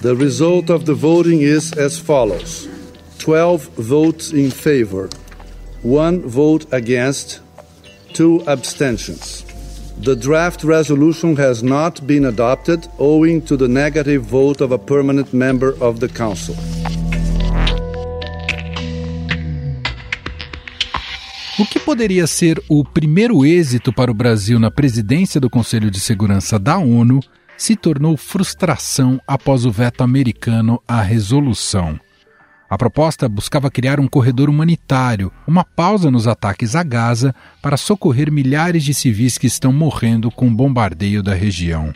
The result of the voting is as follows 12 votes in favor, 1 vote against, 2 abstentions. The draft resolution has not been adopted owing to the negative vote of a permanent member of the Council. O que poderia ser o primeiro êxito para o Brasil na presidência do Conselho de Segurança da ONU se tornou frustração após o veto americano à resolução. A proposta buscava criar um corredor humanitário, uma pausa nos ataques a Gaza para socorrer milhares de civis que estão morrendo com o bombardeio da região.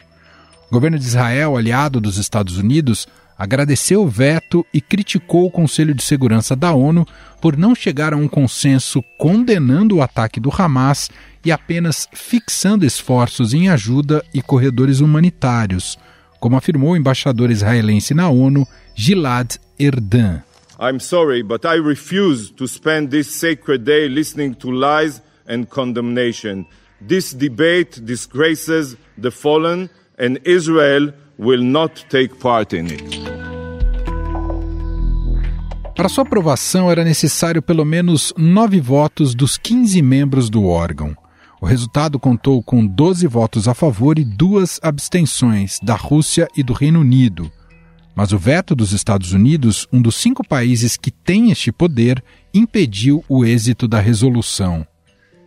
O governo de Israel, aliado dos Estados Unidos, agradeceu o veto e criticou o Conselho de Segurança da ONU por não chegar a um consenso condenando o ataque do Hamas e apenas fixando esforços em ajuda e corredores humanitários, como afirmou o embaixador israelense na ONU, Gilad Erdan. I'm sorry, but I refuse to spend this sacred day listening to lies and condemnation. This debate disgraces the fallen, and Israel will not take part in it. Para sua aprovação era necessário pelo menos nove votos dos 15 membros do órgão. O resultado contou com 12 votos a favor e duas abstenções da Rússia e do Reino Unido. Mas o veto dos Estados Unidos, um dos cinco países que tem este poder, impediu o êxito da resolução.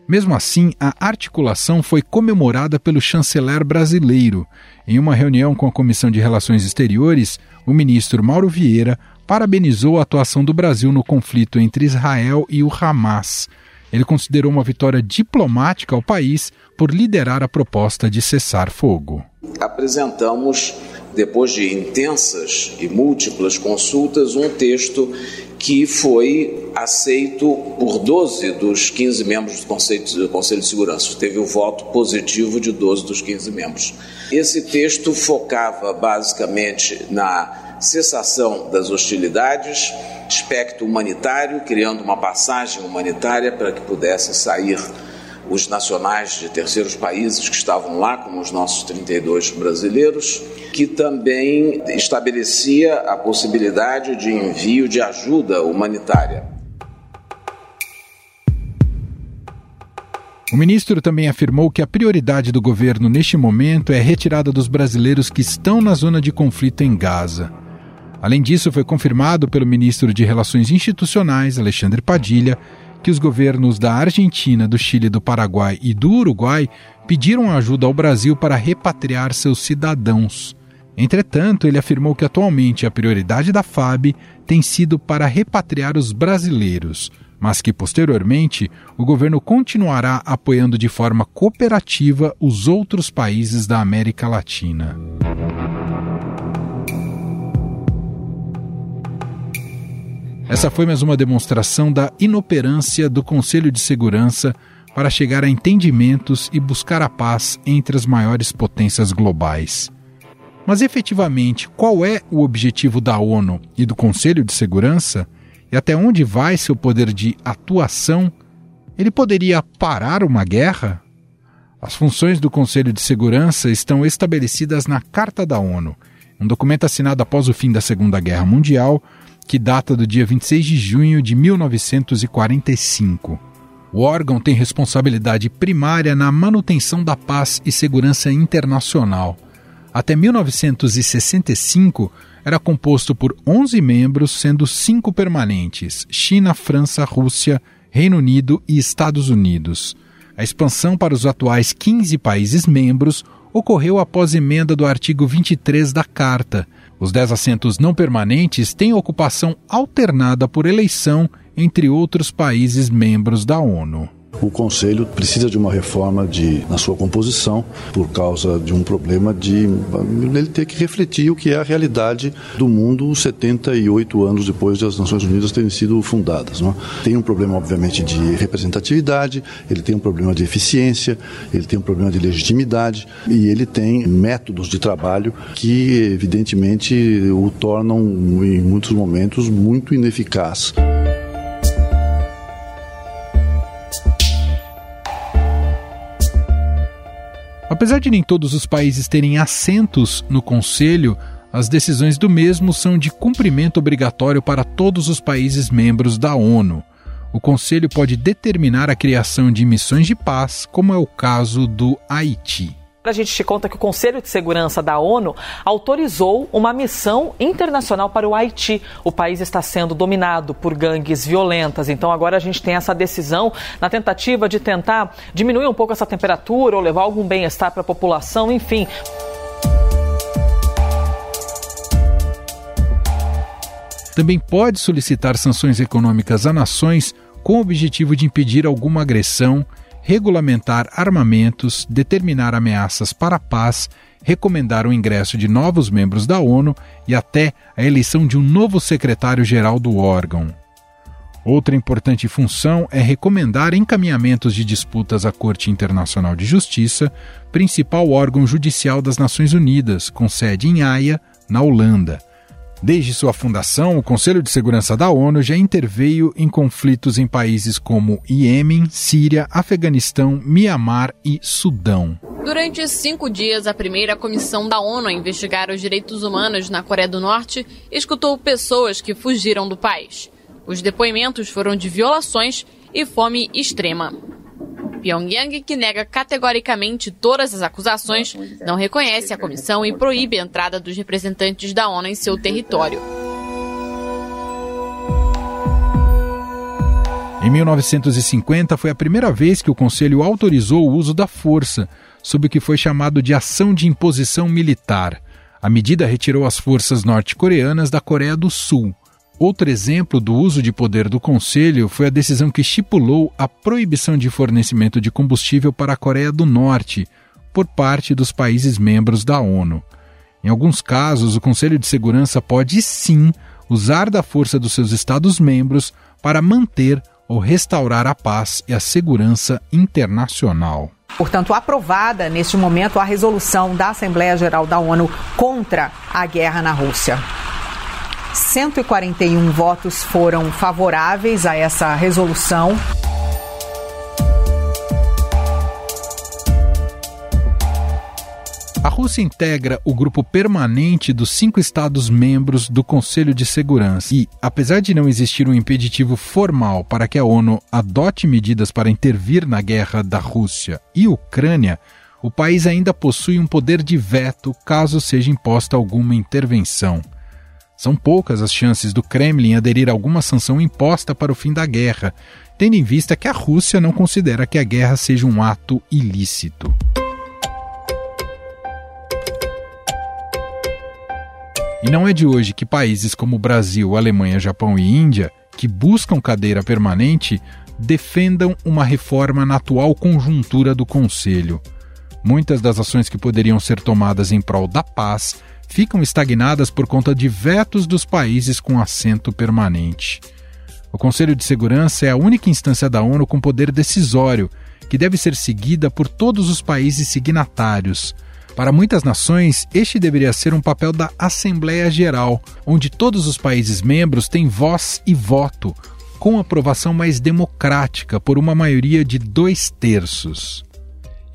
Mesmo assim, a articulação foi comemorada pelo chanceler brasileiro. Em uma reunião com a Comissão de Relações Exteriores, o ministro Mauro Vieira parabenizou a atuação do Brasil no conflito entre Israel e o Hamas ele considerou uma vitória diplomática ao país por liderar a proposta de cessar fogo. Apresentamos, depois de intensas e múltiplas consultas, um texto que foi aceito por 12 dos 15 membros do Conselho, do Conselho de Segurança. Teve o voto positivo de 12 dos 15 membros. Esse texto focava basicamente na cessação das hostilidades, aspecto humanitário, criando uma passagem humanitária para que pudessem sair os nacionais de terceiros países que estavam lá, como os nossos 32 brasileiros, que também estabelecia a possibilidade de envio de ajuda humanitária. O ministro também afirmou que a prioridade do governo neste momento é a retirada dos brasileiros que estão na zona de conflito em Gaza. Além disso, foi confirmado pelo ministro de Relações Institucionais, Alexandre Padilha, que os governos da Argentina, do Chile, do Paraguai e do Uruguai pediram ajuda ao Brasil para repatriar seus cidadãos. Entretanto, ele afirmou que atualmente a prioridade da FAB tem sido para repatriar os brasileiros, mas que posteriormente o governo continuará apoiando de forma cooperativa os outros países da América Latina. Essa foi mais uma demonstração da inoperância do Conselho de Segurança para chegar a entendimentos e buscar a paz entre as maiores potências globais. Mas efetivamente, qual é o objetivo da ONU e do Conselho de Segurança? E até onde vai seu poder de atuação? Ele poderia parar uma guerra? As funções do Conselho de Segurança estão estabelecidas na Carta da ONU, um documento assinado após o fim da Segunda Guerra Mundial que data do dia 26 de junho de 1945. O órgão tem responsabilidade primária na manutenção da paz e segurança internacional. Até 1965, era composto por 11 membros, sendo cinco permanentes: China, França, Rússia, Reino Unido e Estados Unidos. A expansão para os atuais 15 países membros ocorreu após emenda do artigo 23 da Carta, os dez assentos não permanentes têm ocupação alternada por eleição entre outros países membros da ONU. O Conselho precisa de uma reforma de, na sua composição por causa de um problema de ele ter que refletir o que é a realidade do mundo 78 anos depois de as Nações Unidas terem sido fundadas. Não? É? Tem um problema, obviamente, de representatividade, ele tem um problema de eficiência, ele tem um problema de legitimidade e ele tem métodos de trabalho que, evidentemente, o tornam, em muitos momentos, muito ineficaz. Apesar de nem todos os países terem assentos no Conselho, as decisões do mesmo são de cumprimento obrigatório para todos os países membros da ONU. O Conselho pode determinar a criação de missões de paz, como é o caso do Haiti. A gente te conta que o Conselho de Segurança da ONU autorizou uma missão internacional para o Haiti. O país está sendo dominado por gangues violentas. Então agora a gente tem essa decisão na tentativa de tentar diminuir um pouco essa temperatura ou levar algum bem-estar para a população, enfim. Também pode solicitar sanções econômicas a nações com o objetivo de impedir alguma agressão regulamentar armamentos, determinar ameaças para a paz, recomendar o ingresso de novos membros da ONU e até a eleição de um novo secretário-geral do órgão. Outra importante função é recomendar encaminhamentos de disputas à Corte Internacional de Justiça, principal órgão judicial das Nações Unidas, com sede em Haia, na Holanda. Desde sua fundação, o Conselho de Segurança da ONU já interveio em conflitos em países como Iêmen, Síria, Afeganistão, Mianmar e Sudão. Durante cinco dias, a primeira comissão da ONU a investigar os direitos humanos na Coreia do Norte escutou pessoas que fugiram do país. Os depoimentos foram de violações e fome extrema. Pyongyang, que nega categoricamente todas as acusações, não reconhece a comissão e proíbe a entrada dos representantes da ONU em seu território. Em 1950 foi a primeira vez que o Conselho autorizou o uso da força, sob o que foi chamado de ação de imposição militar. A medida retirou as forças norte-coreanas da Coreia do Sul. Outro exemplo do uso de poder do Conselho foi a decisão que estipulou a proibição de fornecimento de combustível para a Coreia do Norte por parte dos países membros da ONU. Em alguns casos, o Conselho de Segurança pode sim usar da força dos seus Estados-membros para manter ou restaurar a paz e a segurança internacional. Portanto, aprovada neste momento a resolução da Assembleia Geral da ONU contra a guerra na Rússia. 141 votos foram favoráveis a essa resolução. A Rússia integra o grupo permanente dos cinco Estados-membros do Conselho de Segurança e, apesar de não existir um impeditivo formal para que a ONU adote medidas para intervir na guerra da Rússia e Ucrânia, o país ainda possui um poder de veto caso seja imposta alguma intervenção. São poucas as chances do Kremlin aderir a alguma sanção imposta para o fim da guerra, tendo em vista que a Rússia não considera que a guerra seja um ato ilícito. E não é de hoje que países como Brasil, Alemanha, Japão e Índia, que buscam cadeira permanente, defendam uma reforma na atual conjuntura do Conselho. Muitas das ações que poderiam ser tomadas em prol da paz ficam estagnadas por conta de vetos dos países com assento permanente. O Conselho de Segurança é a única instância da ONU com poder decisório, que deve ser seguida por todos os países signatários. Para muitas nações, este deveria ser um papel da Assembleia Geral, onde todos os países membros têm voz e voto, com aprovação mais democrática por uma maioria de dois terços.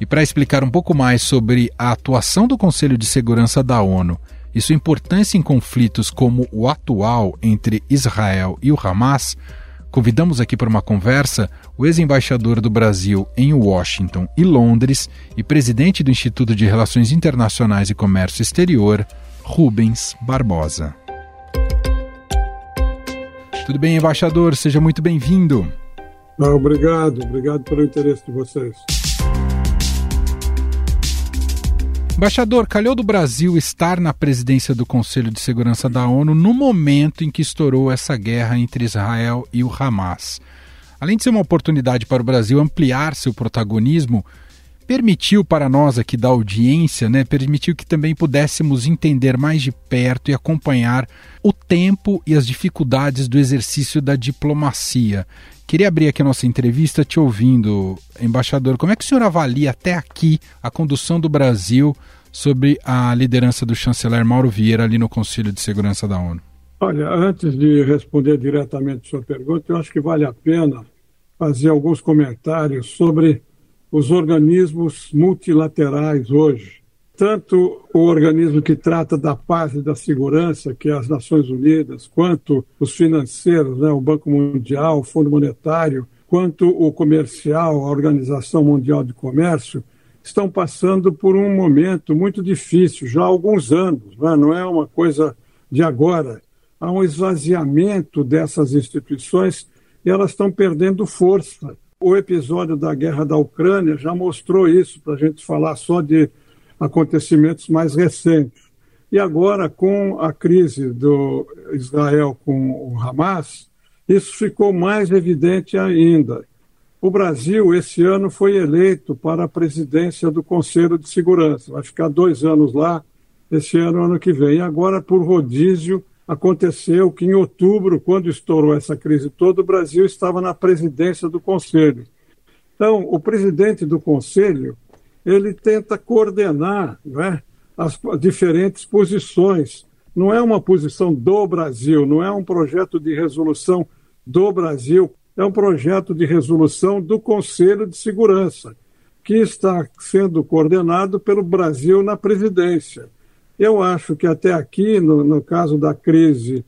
E para explicar um pouco mais sobre a atuação do Conselho de Segurança da ONU e sua importância em conflitos como o atual entre Israel e o Hamas, convidamos aqui para uma conversa o ex-embaixador do Brasil em Washington e Londres e presidente do Instituto de Relações Internacionais e Comércio Exterior, Rubens Barbosa. Tudo bem, embaixador? Seja muito bem-vindo. Ah, obrigado, obrigado pelo interesse de vocês. Embaixador, calhou do Brasil estar na presidência do Conselho de Segurança da ONU no momento em que estourou essa guerra entre Israel e o Hamas. Além de ser uma oportunidade para o Brasil ampliar seu protagonismo, permitiu para nós aqui da audiência, né, permitiu que também pudéssemos entender mais de perto e acompanhar o tempo e as dificuldades do exercício da diplomacia. Queria abrir aqui a nossa entrevista te ouvindo, embaixador. Como é que o senhor avalia até aqui a condução do Brasil sobre a liderança do chanceler Mauro Vieira ali no Conselho de Segurança da ONU? Olha, antes de responder diretamente a sua pergunta, eu acho que vale a pena fazer alguns comentários sobre os organismos multilaterais hoje. Tanto o organismo que trata da paz e da segurança, que é as Nações Unidas, quanto os financeiros, né, o Banco Mundial, o Fundo Monetário, quanto o comercial, a Organização Mundial de Comércio, estão passando por um momento muito difícil, já há alguns anos, né? não é uma coisa de agora. Há um esvaziamento dessas instituições e elas estão perdendo força. O episódio da guerra da Ucrânia já mostrou isso, para a gente falar só de acontecimentos mais recentes. E agora, com a crise do Israel com o Hamas, isso ficou mais evidente ainda. O Brasil, esse ano, foi eleito para a presidência do Conselho de Segurança. Vai ficar dois anos lá, esse ano, ano que vem. E agora, por rodízio, aconteceu que em outubro, quando estourou essa crise toda, o Brasil estava na presidência do Conselho. Então, o presidente do Conselho ele tenta coordenar né, as diferentes posições. Não é uma posição do Brasil, não é um projeto de resolução do Brasil, é um projeto de resolução do Conselho de Segurança, que está sendo coordenado pelo Brasil na presidência. Eu acho que até aqui, no, no caso da crise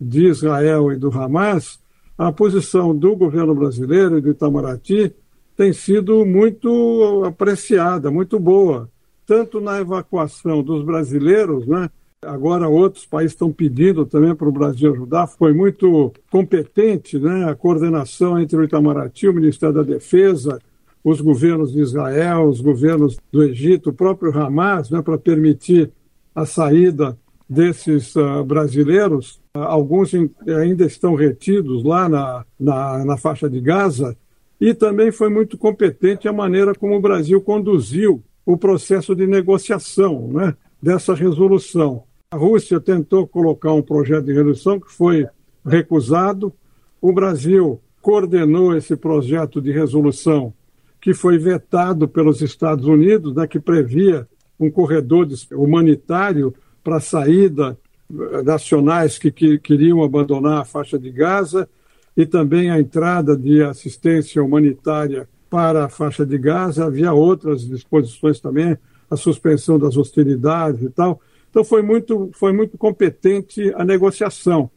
de Israel e do Hamas, a posição do governo brasileiro e do Itamaraty tem sido muito apreciada, muito boa, tanto na evacuação dos brasileiros, né? Agora outros países estão pedindo também para o Brasil ajudar. Foi muito competente, né? A coordenação entre o Itamaraty, o Ministério da Defesa, os governos de Israel, os governos do Egito, o próprio Hamas, né? Para permitir a saída desses uh, brasileiros. Uh, alguns ainda estão retidos lá na, na, na faixa de Gaza e também foi muito competente a maneira como o Brasil conduziu o processo de negociação né, dessa resolução. A Rússia tentou colocar um projeto de resolução que foi recusado. O Brasil coordenou esse projeto de resolução que foi vetado pelos Estados Unidos, né, que previa um corredor humanitário para a saída eh, nacionais que, que queriam abandonar a faixa de Gaza e também a entrada de assistência humanitária para a faixa de Gaza. Havia outras disposições também, a suspensão das hostilidades e tal. Então foi muito, foi muito competente a negociação.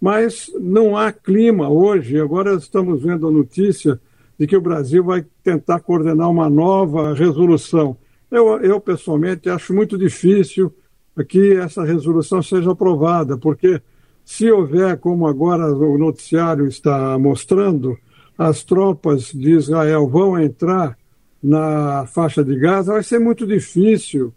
Mas não há clima hoje. Agora estamos vendo a notícia de que o Brasil vai tentar coordenar uma nova resolução. Eu, eu pessoalmente acho muito difícil que essa resolução seja aprovada, porque se houver, como agora o noticiário está mostrando, as tropas de Israel vão entrar na faixa de Gaza, vai ser muito difícil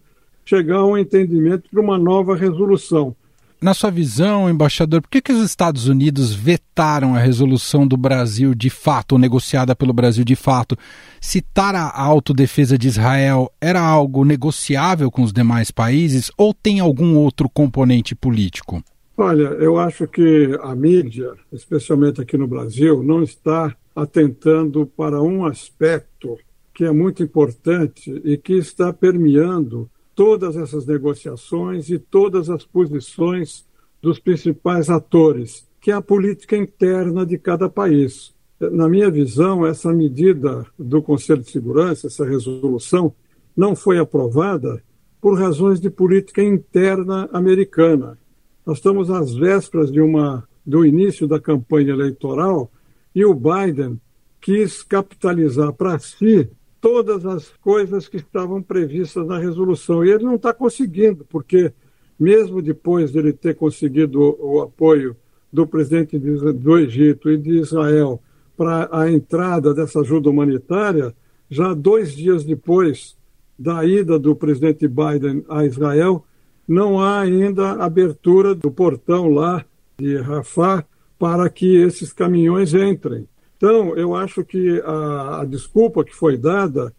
chegar a um entendimento para uma nova resolução. Na sua visão, embaixador, por que, que os Estados Unidos vetaram a resolução do Brasil de fato, ou negociada pelo Brasil de fato? Citar a autodefesa de Israel era algo negociável com os demais países ou tem algum outro componente político? Olha, eu acho que a mídia, especialmente aqui no Brasil, não está atentando para um aspecto que é muito importante e que está permeando todas essas negociações e todas as posições dos principais atores, que é a política interna de cada país. Na minha visão, essa medida do Conselho de Segurança, essa resolução, não foi aprovada por razões de política interna americana. Nós estamos às vésperas de uma, do início da campanha eleitoral e o Biden quis capitalizar para si todas as coisas que estavam previstas na resolução. E ele não está conseguindo, porque mesmo depois de ele ter conseguido o, o apoio do presidente de, do Egito e de Israel para a entrada dessa ajuda humanitária, já dois dias depois da ida do presidente Biden a Israel, não há ainda abertura do portão lá de Rafah para que esses caminhões entrem. Então, eu acho que a, a desculpa que foi dada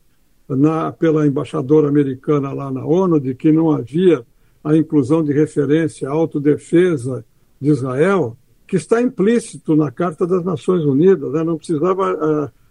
na, pela embaixadora americana lá na ONU de que não havia a inclusão de referência à autodefesa de Israel, que está implícito na Carta das Nações Unidas, né? não precisava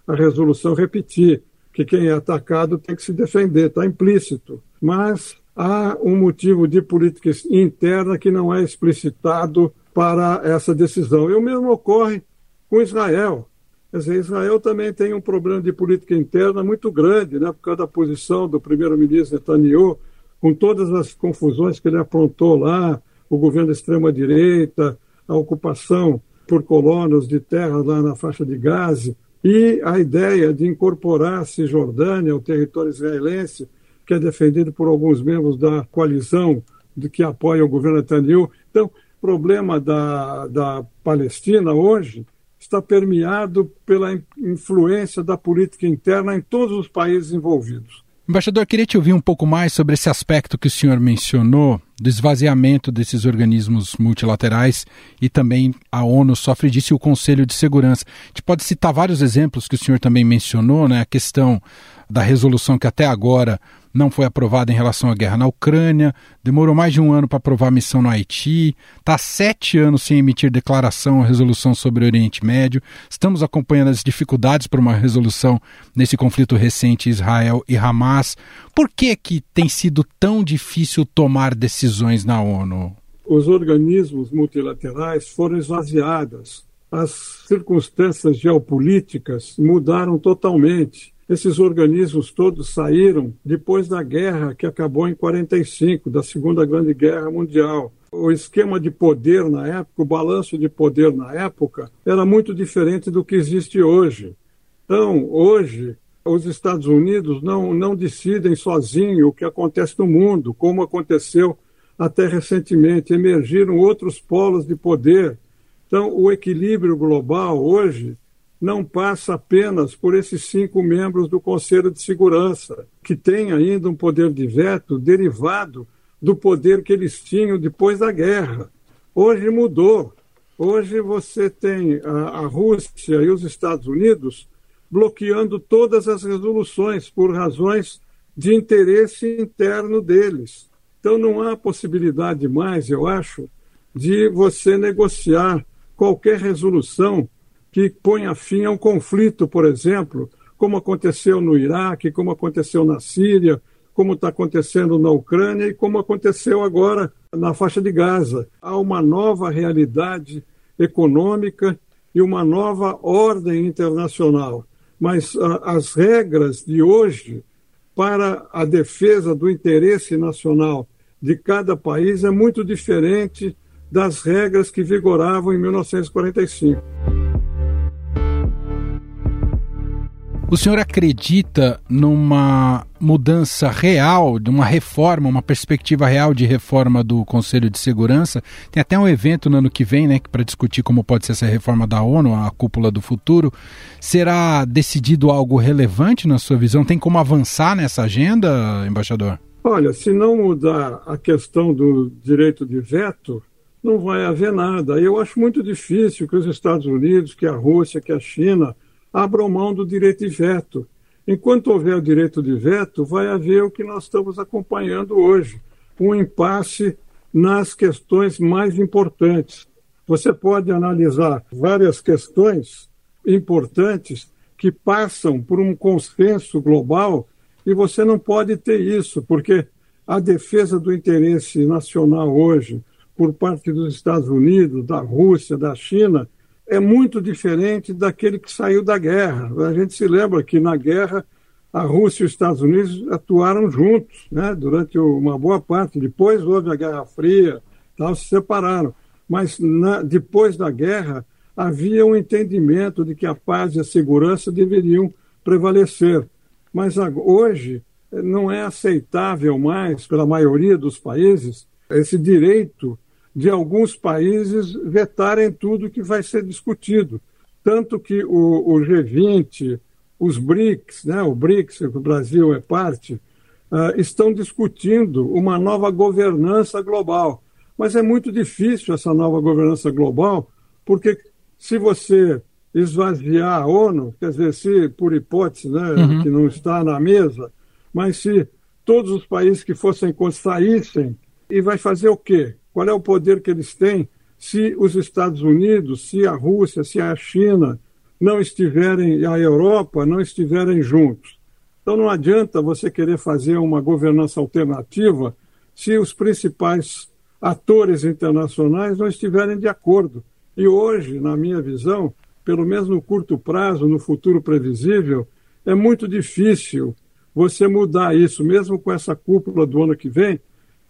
a, a resolução repetir que quem é atacado tem que se defender, está implícito. Mas há um motivo de política interna que não é explicitado para essa decisão. E o mesmo ocorre com Israel. Quer dizer, Israel também tem um problema de política interna muito grande, né, por causa da posição do primeiro-ministro Netanyahu com todas as confusões que ele aprontou lá, o governo da extrema-direita, a ocupação por colonos de terras lá na faixa de Gaza, e a ideia de incorporar a Cisjordânia ao território israelense, que é defendido por alguns membros da coalizão de que apoia o governo Netanyahu. Então, o problema da, da Palestina hoje está permeado pela influência da política interna em todos os países envolvidos. Embaixador, queria te ouvir um pouco mais sobre esse aspecto que o senhor mencionou, do esvaziamento desses organismos multilaterais e também a ONU sofre disso e o Conselho de Segurança. A gente pode citar vários exemplos que o senhor também mencionou, né? A questão da resolução que até agora não foi aprovada em relação à guerra na Ucrânia, demorou mais de um ano para aprovar a missão no Haiti, está sete anos sem emitir declaração ou resolução sobre o Oriente Médio. Estamos acompanhando as dificuldades para uma resolução nesse conflito recente Israel e Hamas. Por que, que tem sido tão difícil tomar decisões na ONU? Os organismos multilaterais foram esvaziados. As circunstâncias geopolíticas mudaram totalmente esses organismos todos saíram depois da guerra que acabou em 45, da Segunda Grande Guerra Mundial. O esquema de poder na época, o balanço de poder na época, era muito diferente do que existe hoje. Então, hoje, os Estados Unidos não, não decidem sozinhos o que acontece no mundo, como aconteceu até recentemente. Emergiram outros polos de poder. Então, o equilíbrio global hoje não passa apenas por esses cinco membros do Conselho de Segurança, que têm ainda um poder de veto derivado do poder que eles tinham depois da guerra. Hoje mudou. Hoje você tem a, a Rússia e os Estados Unidos bloqueando todas as resoluções por razões de interesse interno deles. Então não há possibilidade mais, eu acho, de você negociar qualquer resolução que ponha fim a um conflito, por exemplo, como aconteceu no Iraque, como aconteceu na Síria, como está acontecendo na Ucrânia e como aconteceu agora na faixa de Gaza. Há uma nova realidade econômica e uma nova ordem internacional. Mas a, as regras de hoje para a defesa do interesse nacional de cada país é muito diferente das regras que vigoravam em 1945. O senhor acredita numa mudança real, de uma reforma, uma perspectiva real de reforma do Conselho de Segurança? Tem até um evento no ano que vem, né, para discutir como pode ser essa reforma da ONU, a cúpula do futuro. Será decidido algo relevante na sua visão? Tem como avançar nessa agenda, embaixador? Olha, se não mudar a questão do direito de veto, não vai haver nada. Eu acho muito difícil que os Estados Unidos, que a Rússia, que a China abram mão do direito de veto. Enquanto houver o direito de veto, vai haver o que nós estamos acompanhando hoje, um impasse nas questões mais importantes. Você pode analisar várias questões importantes que passam por um consenso global e você não pode ter isso, porque a defesa do interesse nacional hoje, por parte dos Estados Unidos, da Rússia, da China, é muito diferente daquele que saiu da guerra. A gente se lembra que na guerra a Rússia e os Estados Unidos atuaram juntos, né, durante uma boa parte. Depois houve a Guerra Fria, tal, se separaram. Mas na, depois da guerra havia um entendimento de que a paz e a segurança deveriam prevalecer. Mas hoje não é aceitável mais pela maioria dos países esse direito de alguns países vetarem tudo que vai ser discutido. Tanto que o, o G20, os BRICS, né, o BRICS, que o Brasil é parte, uh, estão discutindo uma nova governança global. Mas é muito difícil essa nova governança global, porque se você esvaziar a ONU, quer dizer, se por hipótese, né, uhum. que não está na mesa, mas se todos os países que fossem saíssem, e vai fazer o quê? Qual é o poder que eles têm se os Estados Unidos, se a Rússia, se a China não estiverem, a Europa não estiverem juntos? Então não adianta você querer fazer uma governança alternativa se os principais atores internacionais não estiverem de acordo. E hoje, na minha visão, pelo menos no curto prazo, no futuro previsível, é muito difícil você mudar isso, mesmo com essa cúpula do ano que vem,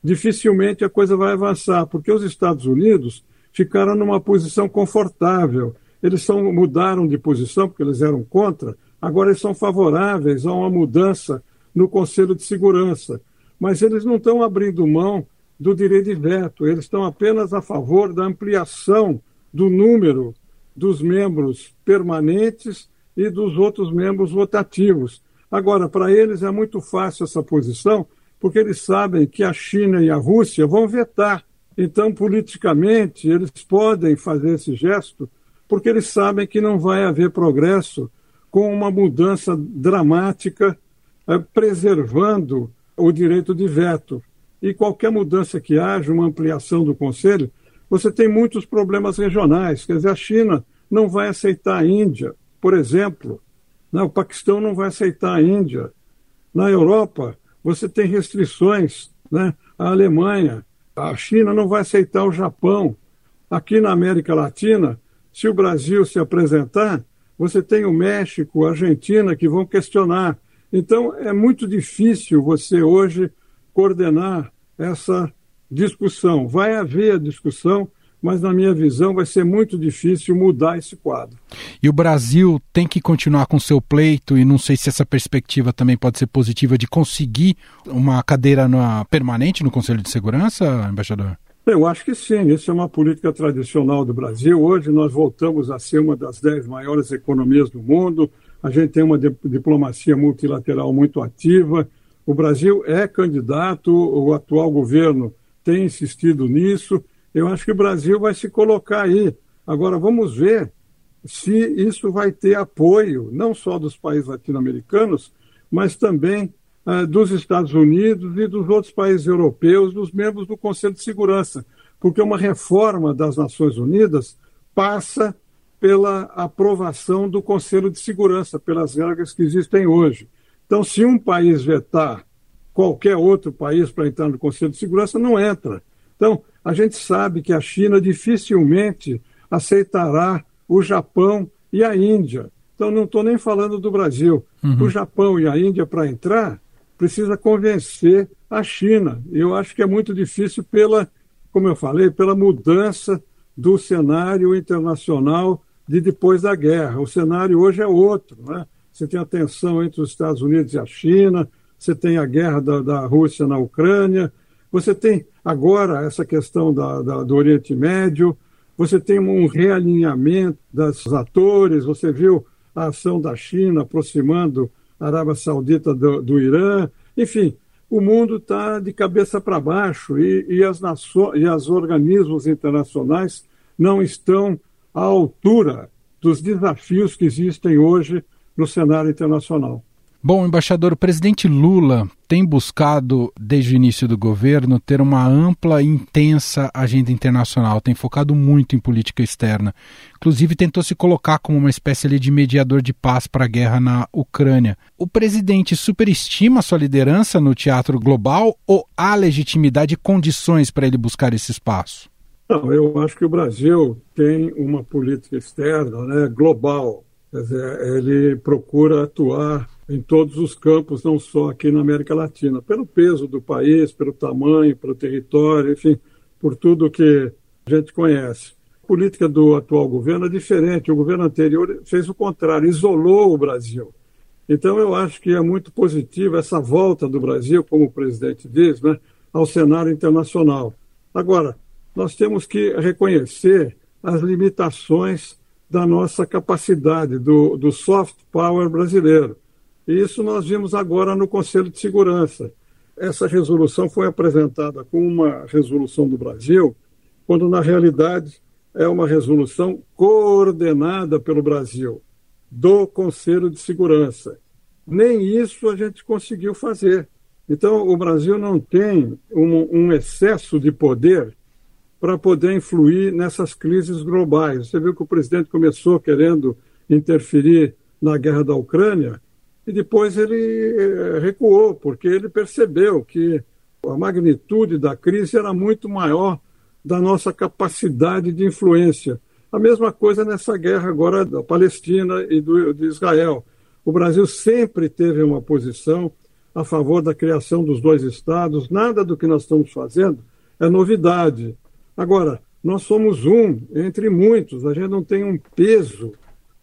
dificilmente a coisa vai avançar, porque os Estados Unidos ficaram numa posição confortável. Eles são, mudaram de posição porque eles eram contra, agora eles são favoráveis a uma mudança no Conselho de Segurança. Mas eles não estão abrindo mão do direito de veto, eles estão apenas a favor da ampliação do número dos membros permanentes e dos outros membros votativos. Agora, para eles é muito fácil essa posição, porque eles sabem que a China e a Rússia vão vetar. Então, politicamente, eles podem fazer esse gesto, porque eles sabem que não vai haver progresso com uma mudança dramática, é, preservando o direito de veto. E qualquer mudança que haja, uma ampliação do Conselho, você tem muitos problemas regionais. Quer dizer, a China não vai aceitar a Índia, por exemplo. Né? O Paquistão não vai aceitar a Índia. Na Europa, você tem restrições. Né? A Alemanha, a China não vai aceitar o Japão. Aqui na América Latina, se o Brasil se apresentar, você tem o México, a Argentina que vão questionar. Então, é muito difícil você hoje coordenar essa discussão. Vai haver a discussão, mas na minha visão vai ser muito difícil mudar esse quadro. E o Brasil tem que continuar com seu pleito, e não sei se essa perspectiva também pode ser positiva, de conseguir uma cadeira na, permanente no Conselho de Segurança, embaixador? Eu acho que sim, isso é uma política tradicional do Brasil. Hoje nós voltamos a ser uma das dez maiores economias do mundo, a gente tem uma diplomacia multilateral muito ativa. O Brasil é candidato, o atual governo tem insistido nisso eu acho que o Brasil vai se colocar aí. Agora, vamos ver se isso vai ter apoio, não só dos países latino-americanos, mas também uh, dos Estados Unidos e dos outros países europeus, dos membros do Conselho de Segurança. Porque uma reforma das Nações Unidas passa pela aprovação do Conselho de Segurança, pelas regras que existem hoje. Então, se um país vetar qualquer outro país para entrar no Conselho de Segurança, não entra. Então, a gente sabe que a China dificilmente aceitará o Japão e a Índia. Então, não estou nem falando do Brasil. Uhum. O Japão e a Índia, para entrar, precisa convencer a China. Eu acho que é muito difícil pela, como eu falei, pela mudança do cenário internacional de depois da guerra. O cenário hoje é outro. Né? Você tem a tensão entre os Estados Unidos e a China, você tem a guerra da, da Rússia na Ucrânia, você tem agora essa questão da, da, do Oriente Médio, você tem um realinhamento dos atores, você viu a ação da China aproximando a Arábia Saudita do, do Irã, enfim, o mundo está de cabeça para baixo e, e, as nações, e os organismos internacionais não estão à altura dos desafios que existem hoje no cenário internacional. Bom, embaixador, o presidente Lula tem buscado, desde o início do governo, ter uma ampla e intensa agenda internacional, tem focado muito em política externa. Inclusive, tentou se colocar como uma espécie de mediador de paz para a guerra na Ucrânia. O presidente superestima sua liderança no teatro global ou há legitimidade e condições para ele buscar esse espaço? Não, eu acho que o Brasil tem uma política externa né, global. Quer dizer, ele procura atuar em todos os campos, não só aqui na América Latina, pelo peso do país, pelo tamanho, pelo território, enfim, por tudo que a gente conhece. A política do atual governo é diferente. O governo anterior fez o contrário, isolou o Brasil. Então, eu acho que é muito positiva essa volta do Brasil, como o presidente diz, né, ao cenário internacional. Agora, nós temos que reconhecer as limitações da nossa capacidade, do, do soft power brasileiro. Isso nós vimos agora no Conselho de Segurança. Essa resolução foi apresentada como uma resolução do Brasil, quando na realidade é uma resolução coordenada pelo Brasil, do Conselho de Segurança. Nem isso a gente conseguiu fazer. Então, o Brasil não tem um, um excesso de poder para poder influir nessas crises globais. Você viu que o presidente começou querendo interferir na guerra da Ucrânia, e depois ele eh, recuou, porque ele percebeu que a magnitude da crise era muito maior da nossa capacidade de influência. A mesma coisa nessa guerra agora da Palestina e do, de Israel. O Brasil sempre teve uma posição a favor da criação dos dois estados, nada do que nós estamos fazendo é novidade. Agora, nós somos um entre muitos, a gente não tem um peso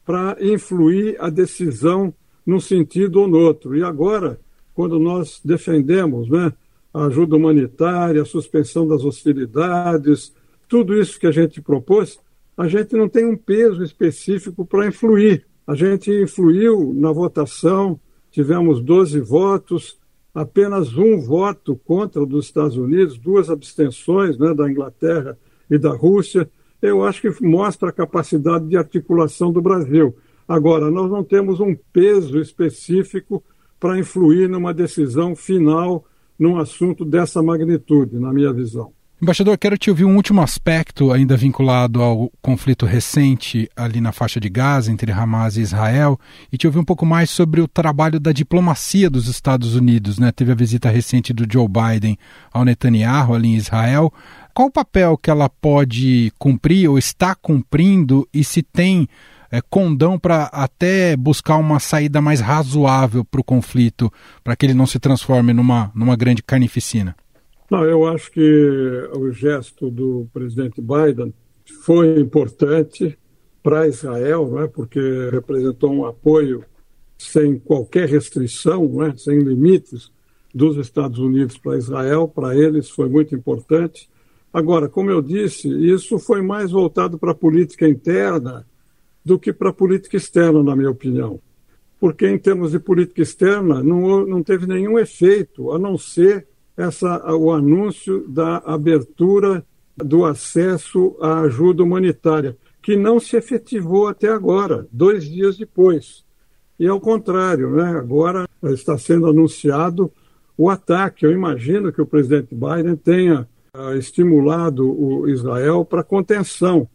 para influir a decisão num sentido ou no outro. E agora, quando nós defendemos né, a ajuda humanitária, a suspensão das hostilidades, tudo isso que a gente propôs, a gente não tem um peso específico para influir. A gente influiu na votação, tivemos 12 votos, apenas um voto contra dos Estados Unidos, duas abstenções né, da Inglaterra e da Rússia, eu acho que mostra a capacidade de articulação do Brasil. Agora, nós não temos um peso específico para influir numa decisão final num assunto dessa magnitude, na minha visão. Embaixador, quero te ouvir um último aspecto ainda vinculado ao conflito recente ali na faixa de Gaza entre Hamas e Israel e te ouvir um pouco mais sobre o trabalho da diplomacia dos Estados Unidos. Né? Teve a visita recente do Joe Biden ao Netanyahu ali em Israel. Qual o papel que ela pode cumprir ou está cumprindo e se tem é, condão para até buscar uma saída mais razoável para o conflito, para que ele não se transforme numa, numa grande carnificina? Não, eu acho que o gesto do presidente Biden foi importante para Israel, né, porque representou um apoio sem qualquer restrição, né, sem limites dos Estados Unidos para Israel. Para eles foi muito importante. Agora, como eu disse, isso foi mais voltado para a política interna do que para a política externa, na minha opinião. Porque, em termos de política externa, não, não teve nenhum efeito, a não ser essa, o anúncio da abertura do acesso à ajuda humanitária, que não se efetivou até agora, dois dias depois. E ao contrário, né? agora está sendo anunciado o ataque. Eu imagino que o presidente Biden tenha uh, estimulado o Israel para contenção,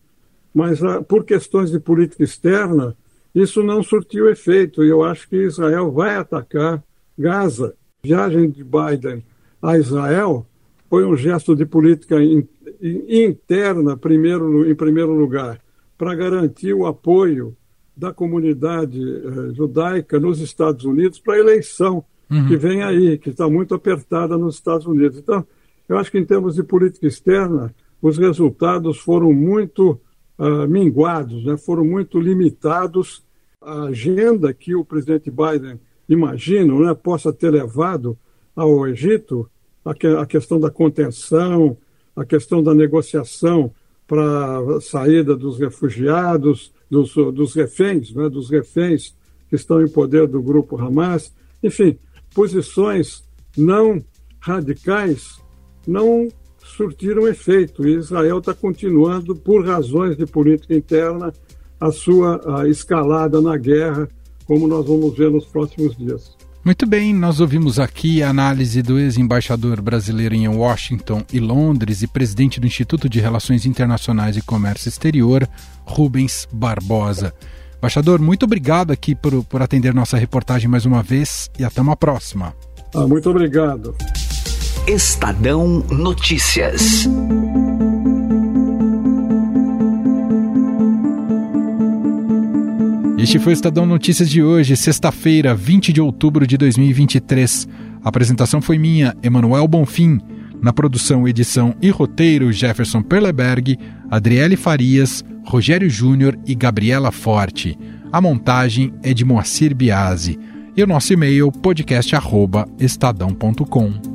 mas uh, por questões de política externa, isso não surtiu efeito. E eu acho que Israel vai atacar Gaza. Viagem de Biden a Israel foi um gesto de política in, interna, primeiro, em primeiro lugar, para garantir o apoio da comunidade eh, judaica nos Estados Unidos para a eleição uhum. que vem aí, que está muito apertada nos Estados Unidos. Então, eu acho que em termos de política externa, os resultados foram muito uh, minguados, né? foram muito limitados. A agenda que o presidente Biden imagina né, possa ter levado ao Egito a, que, a questão da contenção, a questão da negociação para a saída dos refugiados, dos, dos reféns, né, dos reféns que estão em poder do grupo Hamas, enfim, posições não radicais não surtiram efeito. E Israel está continuando, por razões de política interna, a sua a escalada na guerra, como nós vamos ver nos próximos dias. Muito bem, nós ouvimos aqui a análise do ex-embaixador brasileiro em Washington e Londres e presidente do Instituto de Relações Internacionais e Comércio Exterior, Rubens Barbosa. Embaixador, muito obrigado aqui por, por atender nossa reportagem mais uma vez e até uma próxima. Ah, muito obrigado. Estadão Notícias. Este foi o Estadão Notícias de hoje, sexta-feira, 20 de outubro de 2023. A apresentação foi minha, Emanuel Bonfim. Na produção, edição e roteiro, Jefferson Perleberg, Adriele Farias, Rogério Júnior e Gabriela Forte. A montagem é de Moacir Biasi. E o nosso e-mail, podcast.estadão.com.